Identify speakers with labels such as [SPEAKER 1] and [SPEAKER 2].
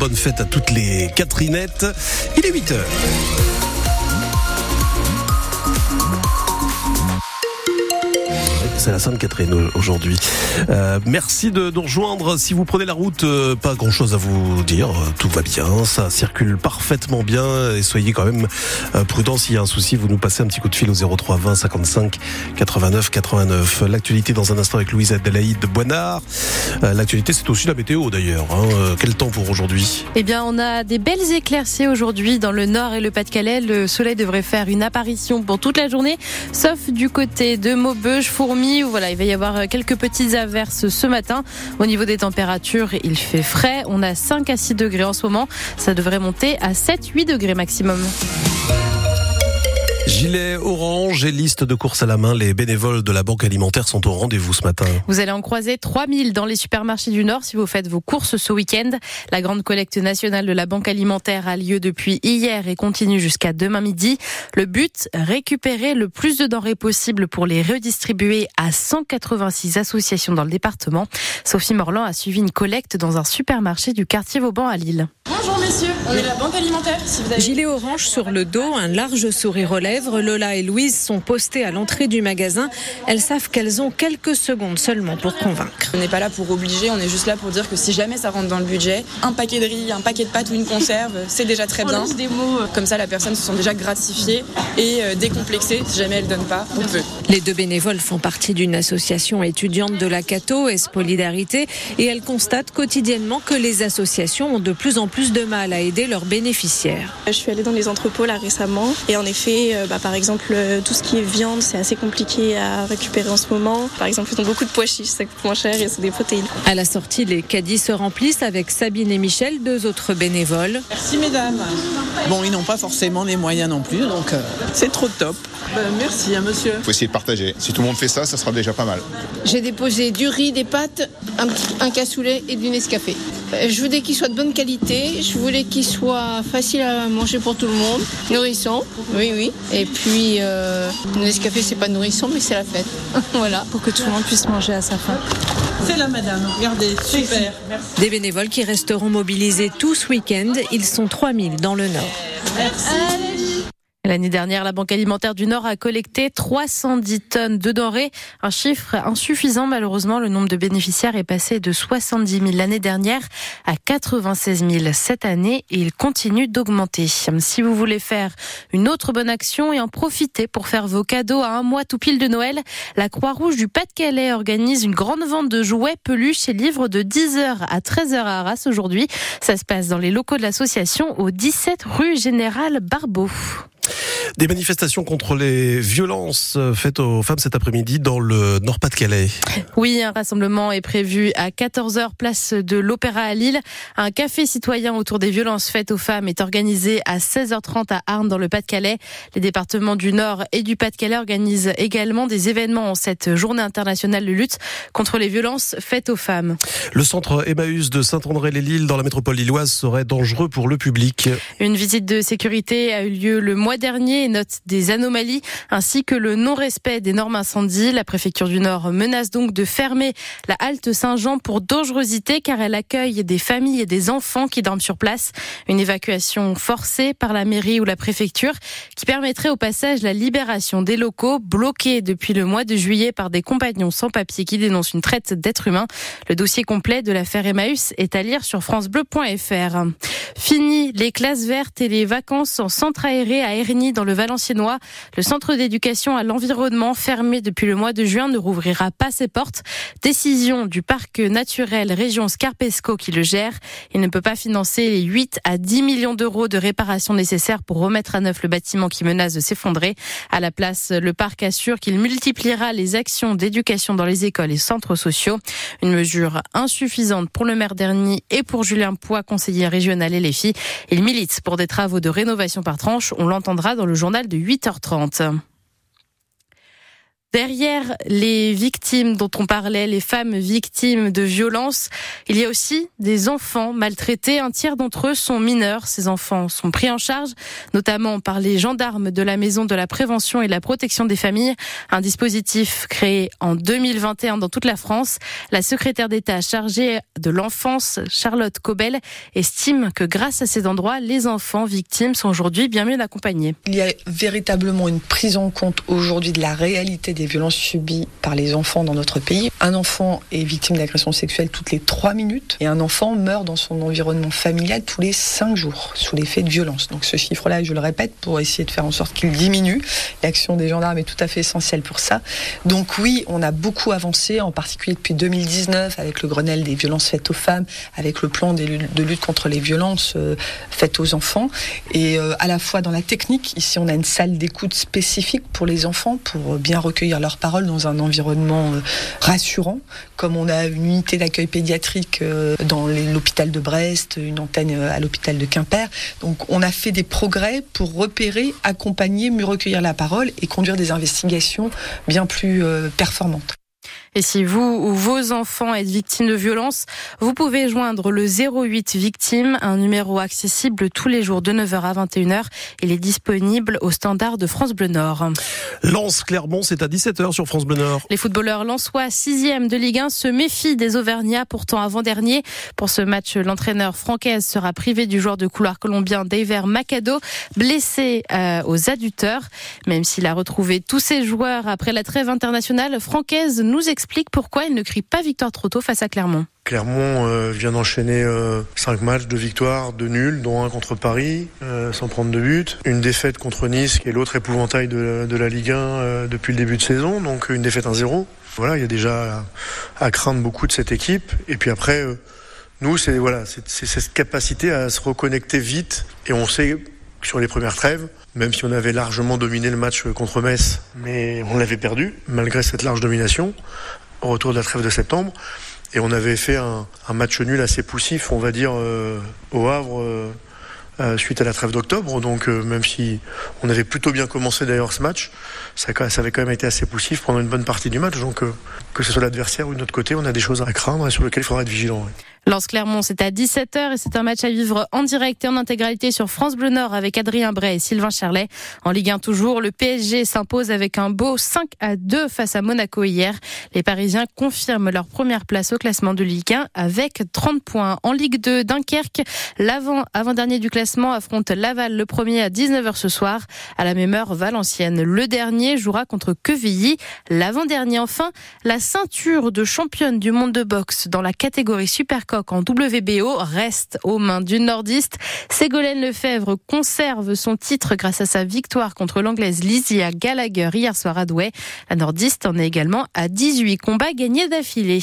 [SPEAKER 1] bonne fête à toutes les Catherinettes. Il est 8 c'est la Sainte Catherine aujourd'hui. Euh, merci de nous rejoindre. Si vous prenez la route, euh, pas grand chose à vous dire. Euh, tout va bien, ça circule parfaitement bien et soyez quand même euh, prudents. S'il y a un souci, vous nous passez un petit coup de fil au 03 20 55 89 89. L'actualité dans un instant avec Louise Adelaïde de Boinard. L'actualité, c'est aussi la météo d'ailleurs. Hein. Quel temps pour aujourd'hui?
[SPEAKER 2] Eh bien, on a des belles éclaircies aujourd'hui dans le nord et le Pas-de-Calais. Le soleil devrait faire une apparition pour toute la journée, sauf du côté de Maubeuge, Fourmi voilà, il va y avoir euh, quelques petites averses ce matin. Au niveau des températures, il fait frais. On a 5 à 6 degrés en ce moment. Ça devrait monter à 7-8 degrés maximum.
[SPEAKER 1] Gilet orange et liste de courses à la main. Les bénévoles de la Banque alimentaire sont au rendez-vous ce matin.
[SPEAKER 2] Vous allez en croiser 3000 dans les supermarchés du Nord si vous faites vos courses ce week-end. La grande collecte nationale de la Banque alimentaire a lieu depuis hier et continue jusqu'à demain midi. Le but, récupérer le plus de denrées possible pour les redistribuer à 186 associations dans le département. Sophie Morland a suivi une collecte dans un supermarché du quartier Vauban à Lille.
[SPEAKER 3] Messieurs, on est la Banque alimentaire.
[SPEAKER 4] Gilet orange sur le dos, un large sourire aux lèvres. Lola et Louise sont postées à l'entrée du magasin. Elles savent qu'elles ont quelques secondes seulement pour convaincre.
[SPEAKER 3] On n'est pas là pour obliger, on est juste là pour dire que si jamais ça rentre dans le budget, un paquet de riz, un paquet de pâtes ou une conserve, c'est déjà très bien. Des mots. Comme ça, la personne se sent déjà gratifiée et euh, décomplexée si jamais elle donne pas. On peut.
[SPEAKER 4] Les deux bénévoles font partie d'une association étudiante de la Cato, Solidarité, et elles constatent quotidiennement que les associations ont de plus en plus de mal à aider leurs bénéficiaires.
[SPEAKER 5] Je suis allée dans les entrepôts là récemment et en effet, euh, bah, par exemple, euh, tout ce qui est viande, c'est assez compliqué à récupérer en ce moment. Par exemple, ils ont beaucoup de pois chiches, ça coûte moins cher et c'est des protéines.
[SPEAKER 4] À la sortie, les caddies se remplissent avec Sabine et Michel, deux autres bénévoles.
[SPEAKER 6] Merci mesdames. Bon, ils n'ont pas forcément les moyens non plus, donc euh, c'est trop top. Ben, merci, à monsieur.
[SPEAKER 7] Il faut essayer de partager. Si tout le monde fait ça, ça sera déjà pas mal.
[SPEAKER 8] J'ai déposé du riz, des pâtes, un, un cassoulet et du Nescafé. Je voulais qu'il soit de bonne qualité, je voulais qu'il soit facile à manger pour tout le monde, nourrissant, oui, oui. Et puis, euh, le Nescafé, c'est pas nourrissant, mais c'est la fête. voilà.
[SPEAKER 2] Pour que tout le monde puisse manger à sa faim.
[SPEAKER 6] C'est là, madame. Regardez, super. Merci.
[SPEAKER 4] Des bénévoles qui resteront mobilisés tout ce week-end. Ils sont 3000 dans le Nord.
[SPEAKER 2] Merci. L'année dernière, la Banque alimentaire du Nord a collecté 310 tonnes de denrées, un chiffre insuffisant malheureusement. Le nombre de bénéficiaires est passé de 70 000 l'année dernière à 96 000 cette année et il continue d'augmenter. Si vous voulez faire une autre bonne action et en profiter pour faire vos cadeaux à un mois tout pile de Noël, la Croix-Rouge du Pas-de-Calais organise une grande vente de jouets, peluches et livres de 10h à 13h à Arras aujourd'hui. Ça se passe dans les locaux de l'association au 17 rue Général Barbeau.
[SPEAKER 1] Des manifestations contre les violences faites aux femmes cet après-midi dans le Nord-Pas-de-Calais.
[SPEAKER 2] Oui, un rassemblement est prévu à 14h place de l'Opéra à Lille. Un café citoyen autour des violences faites aux femmes est organisé à 16h30 à Arnes dans le Pas-de-Calais. Les départements du Nord et du Pas-de-Calais organisent également des événements en cette journée internationale de lutte contre les violences faites aux femmes.
[SPEAKER 1] Le centre Emmaüs de Saint-André-les-Lilles dans la métropole lilloise serait dangereux pour le public.
[SPEAKER 2] Une visite de sécurité a eu lieu le mois dernier note des anomalies ainsi que le non-respect des normes incendies. La préfecture du Nord menace donc de fermer la halte Saint-Jean pour dangerosité car elle accueille des familles et des enfants qui dorment sur place. Une évacuation forcée par la mairie ou la préfecture qui permettrait au passage la libération des locaux bloqués depuis le mois de juillet par des compagnons sans papier qui dénoncent une traite d'êtres humains. Le dossier complet de l'affaire Emmaüs est à lire sur francebleu.fr. Fini les classes vertes et les vacances en centre aéré à Dans le Valenciennois. Le centre d'éducation à l'environnement fermé depuis le mois de juin ne rouvrira pas ses portes. Décision du parc naturel région Scarpesco qui le gère. Il ne peut pas financer les 8 à 10 millions d'euros de réparations nécessaires pour remettre à neuf le bâtiment qui menace de s'effondrer. À la place, le parc assure qu'il multipliera les actions d'éducation dans les écoles et centres sociaux. Une mesure insuffisante pour le maire d'Erny et pour Julien Poix, conseiller régional et les filles. Il milite pour des travaux de rénovation par tranche. On dans le journal de 8h30. Derrière les victimes dont on parlait, les femmes victimes de violences, il y a aussi des enfants maltraités. Un tiers d'entre eux sont mineurs. Ces enfants sont pris en charge, notamment par les gendarmes de la Maison de la Prévention et de la Protection des Familles. Un dispositif créé en 2021 dans toute la France. La secrétaire d'État chargée de l'enfance, Charlotte Cobel, estime que grâce à ces endroits, les enfants victimes sont aujourd'hui bien mieux accompagnés.
[SPEAKER 9] Il y a véritablement une prise en compte aujourd'hui de la réalité violences subies par les enfants dans notre pays. Un enfant est victime d'agression sexuelle toutes les trois minutes et un enfant meurt dans son environnement familial tous les cinq jours sous l'effet de violence. Donc ce chiffre-là, je le répète, pour essayer de faire en sorte qu'il diminue. L'action des gendarmes est tout à fait essentielle pour ça. Donc oui, on a beaucoup avancé, en particulier depuis 2019 avec le Grenelle des violences faites aux femmes, avec le plan de lutte contre les violences euh, faites aux enfants. Et euh, à la fois dans la technique, ici on a une salle d'écoute spécifique pour les enfants, pour bien recueillir leurs paroles dans un environnement euh, rassurant, comme on a une unité d'accueil pédiatrique euh, dans l'hôpital de Brest, une antenne euh, à l'hôpital de Quimper. Donc on a fait des progrès pour repérer, accompagner, mieux recueillir la parole et conduire des investigations bien plus performantes.
[SPEAKER 2] Et si vous ou vos enfants êtes victimes de violences, vous pouvez joindre le 08 victime, un numéro accessible tous les jours de 9h à 21h. Il est disponible au standard de France Bleu Nord.
[SPEAKER 1] Lance Clermont, c'est à 17h sur France Bleu Nord.
[SPEAKER 2] Les footballeurs lensois 6 de Ligue 1 se méfient des Auvergnats, pourtant avant-dernier. Pour ce match, l'entraîneur francaise sera privé du joueur de couloir colombien Daver Macado, blessé euh, aux adducteurs. Même s'il a retrouvé tous ses joueurs après la trêve internationale, francaise nous explique explique pourquoi il ne crie pas victoire trop tôt face à Clermont.
[SPEAKER 10] Clermont euh, vient d'enchaîner 5 euh, matchs de victoire, de nuls, dont un contre Paris, euh, sans prendre de but. Une défaite contre Nice, qui est l'autre épouvantail de, la Ligue 1 depuis le début de saison, donc une défaite 1-0. Voilà, il y a déjà à, craindre beaucoup de cette équipe. Et puis après, nous, c'est voilà, cette capacité à se reconnecter vite. Et on sait sur les premières trêves, même si on avait largement dominé le match contre Metz, mais on l'avait perdu, malgré cette large domination, au retour de la trêve de septembre. Et on avait fait un, match nul assez poussif, on va dire, euh, au Havre. Euh, euh, suite à la trêve d'octobre. Donc même si on avait plutôt bien commencé d'ailleurs ce match, ça, ça, avait quand même été assez poussif pendant une bonne partie du match. Donc que ce soit l'adversaire ou de notre côté, on a des choses à craindre et sur lesquelles il faudra être vigilant.
[SPEAKER 2] Lance Clermont, c'est à 17h et c'est un match à vivre en direct et en intégralité sur France Bleu Nord avec Adrien Bray et Sylvain Charlet. En Ligue 1 toujours, le PSG s'impose avec un beau 5 à 2 face à Monaco hier. Les Parisiens confirment leur première place au classement de Ligue 1 avec 30 points. En Ligue 2, Dunkerque, l'avant, avant-dernier du classement affronte Laval le premier à 19h ce soir. À la même heure, Valenciennes, le dernier jouera contre Quevilly. L'avant-dernier enfin, la ceinture de championne du monde de boxe dans la catégorie super en WBO reste aux mains du nordiste. Ségolène Lefebvre conserve son titre grâce à sa victoire contre l'anglaise Lysia Gallagher hier soir à Douai. La nordiste en est également à 18 combats gagnés d'affilée.